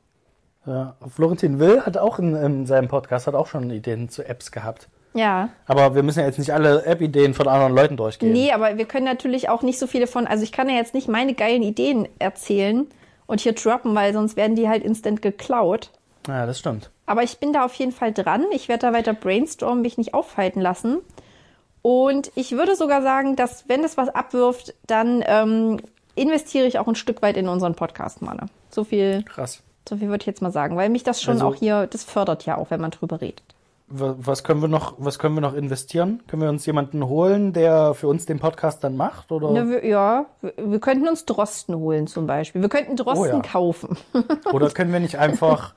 Ja, Florentin Will hat auch in, in seinem Podcast hat auch schon Ideen zu Apps gehabt. Ja. Aber wir müssen ja jetzt nicht alle App-Ideen von anderen Leuten durchgehen. Nee, aber wir können natürlich auch nicht so viele von, also ich kann ja jetzt nicht meine geilen Ideen erzählen und hier droppen, weil sonst werden die halt instant geklaut. Ja, das stimmt. Aber ich bin da auf jeden Fall dran. Ich werde da weiter brainstormen, mich nicht aufhalten lassen. Und ich würde sogar sagen, dass wenn das was abwirft, dann ähm, investiere ich auch ein Stück weit in unseren Podcast, Manne. So viel, Krass. so viel würde ich jetzt mal sagen, weil mich das schon Also- auch hier, das fördert ja auch, wenn man drüber redet. Wa- Was können wir noch, was können wir noch investieren? Können wir uns jemanden holen, der für uns den Podcast dann macht? Oder? Ne, wir, ja, wir, wir könnten uns Drosten holen zum Beispiel. Wir könnten Drosten Oh ja. kaufen. Oder können wir nicht einfach,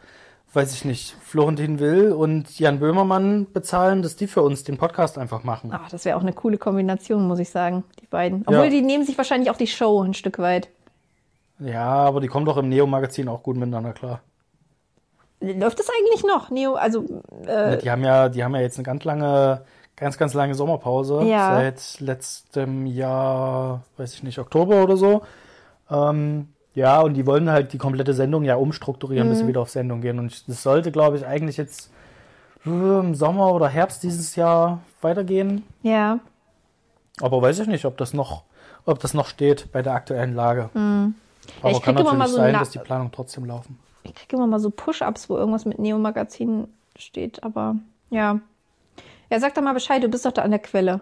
weiß ich nicht, Florentin Will und Jan Böhmermann bezahlen, dass die für uns den Podcast einfach machen? Ach, das wäre auch eine coole Kombination, muss ich sagen, die beiden. Obwohl, Ja. die nehmen sich wahrscheinlich auch die Show ein Stück weit. Ja, aber die kommen doch im Neo-Magazin auch gut miteinander klar. Läuft das eigentlich noch? Neo, also, äh, Die haben ja, die haben ja jetzt eine ganz lange, ganz, ganz lange Sommerpause. Ja. Seit letztem Jahr, weiß ich nicht, Oktober oder so. Ähm, ja, und die wollen halt die komplette Sendung ja umstrukturieren, Mhm. bis sie wieder auf Sendung gehen. Und das sollte, glaube ich, eigentlich jetzt äh, im Sommer oder Herbst dieses Jahr weitergehen. ja. Aber weiß ich nicht, ob das noch, ob das noch steht bei der aktuellen Lage. Aber Mhm. ich kann krieg immer natürlich mal so sein, dass die Planungen trotzdem laufen. Ich kriege immer mal so Push-Ups, wo irgendwas mit Neo-Magazin steht, aber ja. Ja, sag doch mal Bescheid, du bist doch da an der Quelle.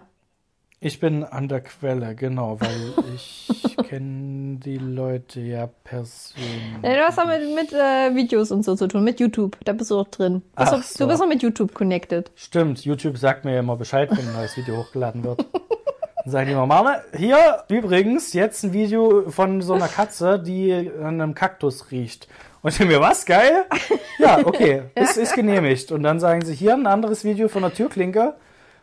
Ich bin an der Quelle, genau, weil ich kenne die Leute ja persönlich. Ja, du hast auch mit, mit äh, Videos und so zu tun, mit YouTube. Da bist du auch drin. Bist Ach du, so. du bist auch mit YouTube connected. Stimmt, YouTube sagt mir ja immer Bescheid, wenn ein neues Video hochgeladen wird. Dann sagen die immer, Mama, hier übrigens jetzt ein Video von so einer Katze, die an einem Kaktus riecht. Und ich denke mir, was, geil? Ja, okay, ist, ist genehmigt. Und dann sagen sie, hier ein anderes Video von der Türklinke.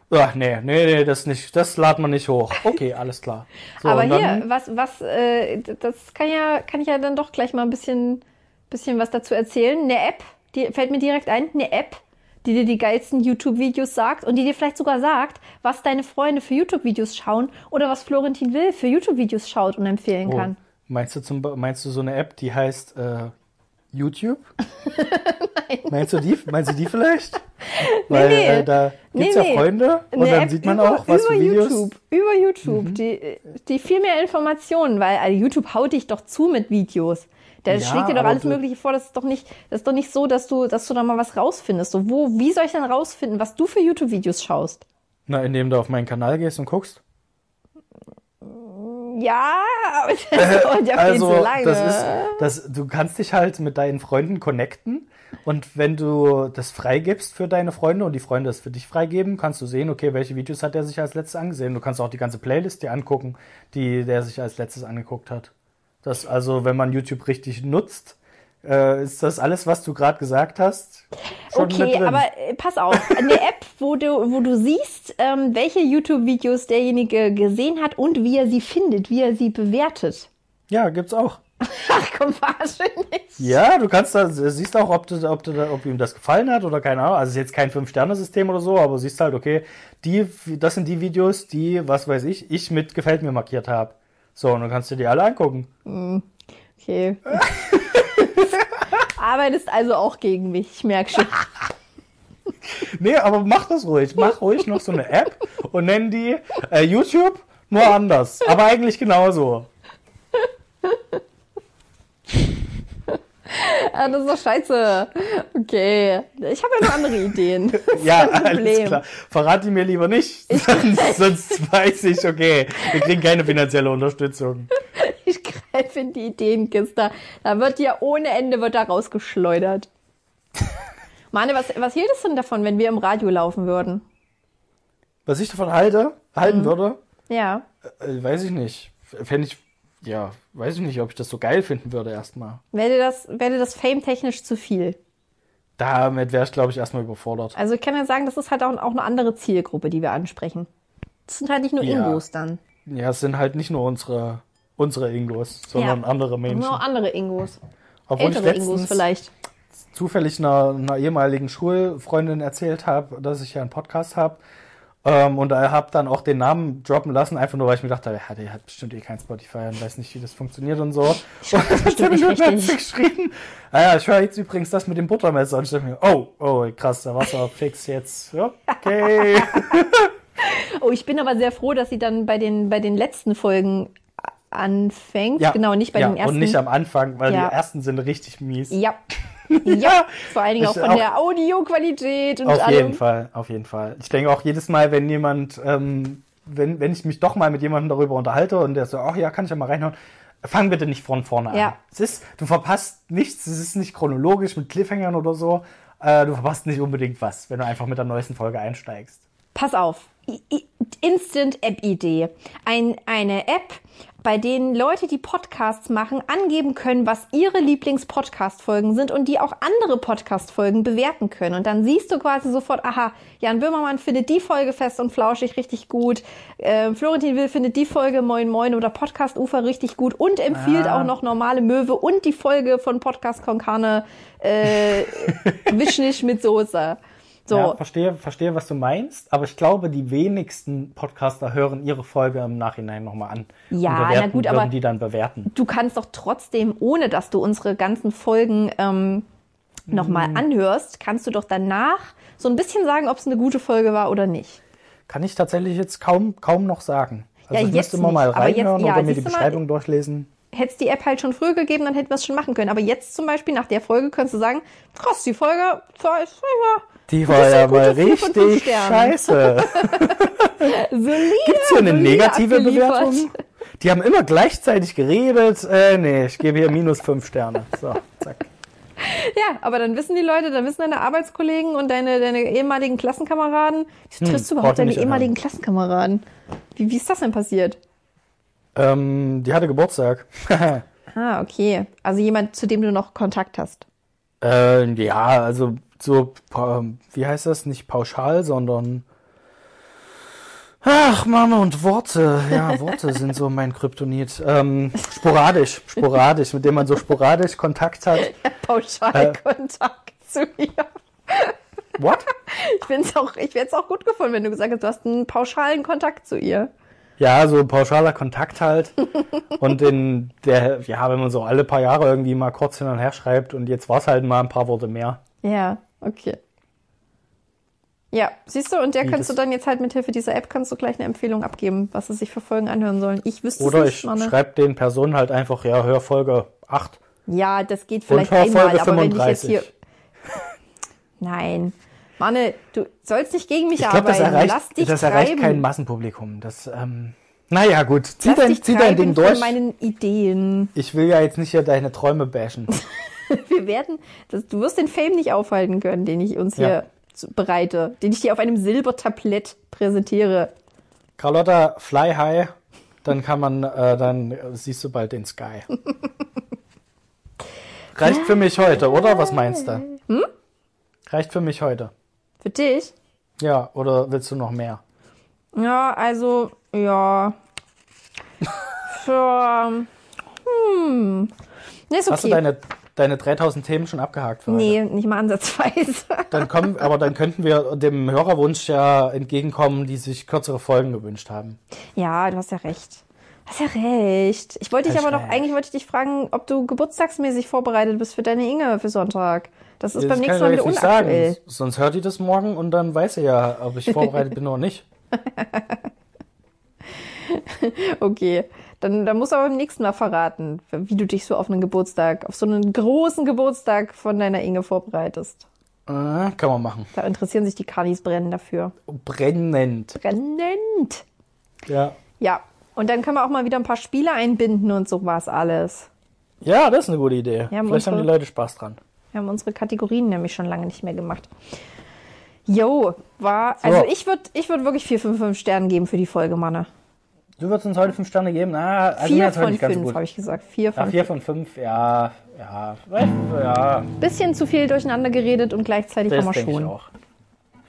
Ach, nee, nee, nee, das nicht, das laden wir nicht hoch. Okay, alles klar. So, Aber hier, was, was, äh, das kann ja, kann ich ja dann doch gleich mal ein bisschen, bisschen was dazu erzählen. Eine App, die fällt mir direkt ein, eine App, die dir die geilsten YouTube-Videos sagt und die dir vielleicht sogar sagt, was deine Freunde für YouTube-Videos schauen oder was Florentin Will für YouTube-Videos schaut und empfehlen Oh, kann. Meinst du zum meinst du so eine App, die heißt äh, YouTube? Nein. Meinst du die? Meinst du die vielleicht? Weil nee. Äh, da gibt's Nee, ja nee. Freunde und dann App sieht man über, auch, was über für Videos. Mhm. YouTube, über YouTube, die, die viel mehr Informationen, weil also YouTube haut dich doch zu mit Videos. Der Ja, schlägt dir doch alles Mögliche vor. Das ist doch nicht, das ist doch nicht so, dass du, dass du da mal was rausfindest. So, wo, wie soll ich denn rausfinden, was du für YouTube-Videos schaust? Na, indem du auf meinen Kanal gehst und guckst. Ja, aber das dauert ja viel also, zu lange. das ist, das, du kannst dich halt mit deinen Freunden connecten und wenn du das freigibst für deine Freunde und die Freunde es für dich freigeben, kannst du sehen, okay, welche Videos hat er sich als letztes angesehen. Du kannst auch die ganze Playlist dir angucken, die der sich als letztes angeguckt hat. Das, also, wenn man YouTube richtig nutzt, äh, ist das alles, was du gerade gesagt hast, schon Okay, aber äh, pass auf, eine App, wo du, wo du siehst, ähm, welche YouTube-Videos derjenige gesehen hat und wie er sie findet, wie er sie bewertet. ja, gibt's auch. Ach komm, verarsche nicht. Ja, du kannst da, siehst auch, ob, du, ob, du, ob ihm das gefallen hat oder keine Ahnung. Also es ist jetzt kein Fünf-Sterne-System oder so, aber siehst halt, okay, die, das sind die Videos, die, was weiß ich, ich mit gefällt mir markiert habe. So, und dann kannst du die alle angucken. Okay. Arbeitest also auch gegen mich, ich merke schon. Nee, aber mach das ruhig. Mach ruhig noch so eine App und nenn die äh, YouTube, nur anders. Aber eigentlich genauso. Ah, das ist doch scheiße. Okay. Ich habe ja noch andere Ideen. Ja, alles klar. Verrat die mir lieber nicht, sonst, sonst weiß ich, okay, wir kriegen keine finanzielle Unterstützung. Ich greife in die Ideenkiste. Da wird ja ohne Ende wird da rausgeschleudert. Mane, was, was hielt es denn davon, wenn wir im Radio laufen würden? Was ich davon halte, halten Mhm. würde, Ja. Äh, weiß ich nicht. Fände ich, ja, weiß ich nicht, ob ich das so geil finden würde erstmal. Wäre dir das, wäre dir das fame-technisch zu viel? Damit wäre ich, glaube ich, erstmal überfordert. Also ich kann ja sagen, das ist halt auch, auch eine andere Zielgruppe, die wir ansprechen. Das sind halt nicht nur Ja. Ingos dann. Ja, es sind halt nicht nur unsere, unsere Ingos, sondern Ja. andere Menschen. Nur andere Ingos. Obwohl Ältere Ingos vielleicht. zufällig einer, einer ehemaligen Schulfreundin erzählt habe, dass ich ja einen Podcast habe. Ähm, und da habe dann auch den Namen droppen lassen, einfach nur, weil ich mir dachte, ja, der hat bestimmt eh kein Spotify und weiß nicht, wie das funktioniert und so. Und dann bestimmt hat nicht richtig. geschrieben, naja, ich höre jetzt übrigens das mit dem Buttermesser. Und ich dachte mir, oh, oh, krass, der Wasserfix jetzt. Ja, Okay. Oh, ich bin aber sehr froh, dass sie dann bei den, bei den letzten Folgen anfängt. Ja, genau, nicht bei ja, den ersten. Und nicht am Anfang, weil Ja. die ersten sind richtig mies. Ja. Ja, vor allen Dingen auch von auch- der Audioqualität und Auf allem. jeden Fall, auf jeden Fall. Ich denke auch jedes Mal, wenn jemand, ähm, wenn, wenn ich mich doch mal mit jemandem darüber unterhalte und der so, ach ja, kann ich ja mal reinhauen, fang bitte nicht von vorne an. Ja. Es ist, du verpasst nichts, es ist nicht chronologisch mit Cliffhangern oder so. Äh, du verpasst nicht unbedingt was, wenn du einfach mit der neuesten Folge einsteigst. Pass auf. Instant App Idee. Ein, eine App, bei denen Leute, die Podcasts machen, angeben können, was ihre Lieblings-Podcast-Folgen sind und die auch andere Podcast-Folgen bewerten können. Und dann siehst du quasi sofort, aha, Jan Böhmermann findet die Folge fest und flauschig richtig gut. Äh, Florentin Will findet die Folge Moin Moin oder Podcast Ufer richtig gut und empfiehlt Ah. auch noch normale Möwe und die Folge von Podcast Konkane äh, Wischnisch mit Soße. So. Ja, verstehe, verstehe, was du meinst, aber ich glaube, die wenigsten Podcaster hören ihre Folge im Nachhinein nochmal an. Ja, und na bewerten, gut, würden aber- die dann bewerten. du kannst doch trotzdem, ohne dass du unsere ganzen Folgen ähm, nochmal Mhm. anhörst, kannst du doch danach so ein bisschen sagen, ob es eine gute Folge war oder nicht. Kann ich tatsächlich jetzt kaum, kaum noch sagen. Also Ja, ich jetzt müsste immer mal aber jetzt- reinhören ja, oder mir die du mal, Beschreibung durchlesen. hätte es die App halt schon früher gegeben, dann hätten wir es schon machen können. Aber jetzt zum Beispiel nach der Folge könntest du sagen, krass, die Folge war, ist ja Die war ja mal richtig scheiße. solide. Gibt's hier eine negative. Bewertung? Die haben immer gleichzeitig geredet. Äh, nee, ich gebe hier minus fünf Sterne. So, zack. Ja, aber dann wissen die Leute, dann wissen deine Arbeitskollegen und deine, deine ehemaligen Klassenkameraden, wieso triffst du braucht überhaupt deine ehemaligen Klassenkameraden? Wie, wie ist das denn passiert? Ähm, die hatte Geburtstag. Ah, okay. Also jemand, zu dem du noch Kontakt hast. Äh, ja, also so, wie heißt das? Nicht pauschal, sondern. Ach, Mama und Worte. Ja, Worte sind so mein Kryptonit. Ähm, sporadisch, sporadisch, mit dem man so sporadisch Kontakt hat. Pauschalkontakt zu ihr. What? Ich auch, ich hätte es auch gut gefunden, wenn du gesagt hast, du hast einen pauschalen Kontakt zu ihr. Ja, so pauschaler Kontakt halt. Und in der, ja, wenn man so alle paar Jahre irgendwie mal kurz hin und her schreibt und jetzt war es halt mal ein paar Worte mehr. Ja, okay. Ja, siehst du, und der Wie kannst du dann jetzt halt mit Hilfe dieser App kannst du gleich eine Empfehlung abgeben, was sie sich für Folgen anhören sollen. Ich wüsste Oder es ich nicht, Manne. schreibe den Personen halt einfach, ja, hör Folge 8. Ja, das geht vielleicht hör einmal, Folge aber wenn ich jetzt 35. hier. Nein. Manne, du sollst nicht gegen mich Ich glaube, das arbeiten. erreicht, Lass dich das treiben. erreicht kein Massenpublikum. Das, ähm, naja, gut. Zieh, Lass dein, zieh dein Ding durch. meinen Ideen. Ich will ja jetzt nicht hier deine Träume bashen. Wir werden, das, du wirst den Fame nicht aufhalten können, den ich uns Ja. hier bereite, den ich dir auf einem Silbertablett präsentiere. Carlotta, fly high. Dann kann man, äh, dann äh, siehst du bald den Sky. Reicht für mich heute, oder? Was meinst du? Hm? Reicht für mich heute. Für dich? Ja, oder willst du noch mehr? Ja, also, ja. Für, hm. Nee, ist okay. Hast du deine, deine 3000 Themen schon abgehakt für heute? nee, nicht mal ansatzweise. Dann kommen, aber dann könnten wir dem Hörerwunsch ja entgegenkommen, die sich kürzere Folgen gewünscht haben. Ja, du hast ja recht. Hast ja recht. Ich wollte dich aber noch, eigentlich wollte ich dich fragen, ob du geburtstagsmäßig vorbereitet bist für deine Inge für Sonntag. Das ist Das beim nächsten Mal wieder unaktuell. sagen. Sonst hört die das morgen und dann weiß sie ja, ob ich vorbereitet bin oder nicht. Okay, dann, dann musst du aber beim nächsten Mal verraten, wie du dich so auf einen Geburtstag, auf so einen großen Geburtstag von deiner Inge vorbereitest. Äh, kann man machen. Da interessieren sich die Kanis brennen dafür. Brennend. Brennend! Ja. Ja, und dann können wir auch mal wieder ein paar Spiele einbinden und sowas alles. Ja, das ist eine gute Idee. Ja, Vielleicht haben die Leute Spaß dran. Wir haben unsere Kategorien nämlich schon lange nicht mehr gemacht. Jo, war, also ich würde ich würd wirklich 4 von 5 Sternen geben für die Folge, Manne. Du würdest uns heute fünf Sterne geben? Ah, also 4 heute von nicht ganz 5 so gut. habe ich gesagt. 4 Ja, von vier von fünf, ja, ja, ja. Bisschen zu viel durcheinander geredet und gleichzeitig Das haben wir denke ich schon. auch.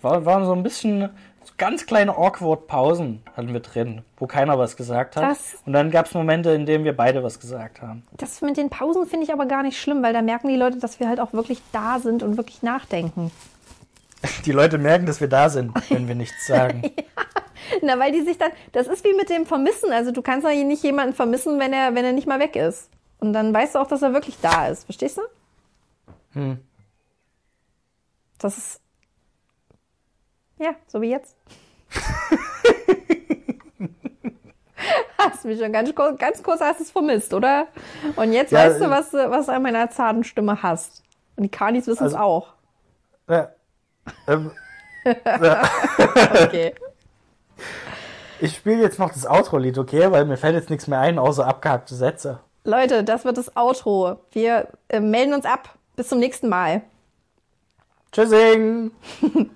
War, waren so ein bisschen, so ganz kleine awkward Pausen hatten wir drin, wo keiner was gesagt hat. Das- Und dann gab es Momente, in denen wir beide was gesagt haben. Das mit den Pausen finde ich aber gar nicht schlimm, weil da merken die Leute, dass wir halt auch wirklich da sind und wirklich nachdenken. Die Leute merken, dass wir da sind, wenn wir nichts sagen. Na, weil die sich dann, das ist wie mit dem Vermissen. Also du kannst ja nicht jemanden vermissen, wenn er, wenn er nicht mal weg ist. Und dann weißt du auch, dass er wirklich da ist. Verstehst du? Hm. Das ist. Ja, so wie jetzt. hast mich schon ganz, kurz- ganz kurz hast es vermisst, oder? Und jetzt Ja, weißt du, äh, was, du- was an meiner zarten Stimme hast. Und die Kanis wissen es Also- auch. Ja. Ähm, Okay. ich spiele jetzt noch das Outro-Lied, okay? Weil mir fällt jetzt nichts mehr ein, außer abgehackte Sätze. Leute, das wird das Outro. Wir äh, melden uns ab. Bis zum nächsten Mal. Tschüssing!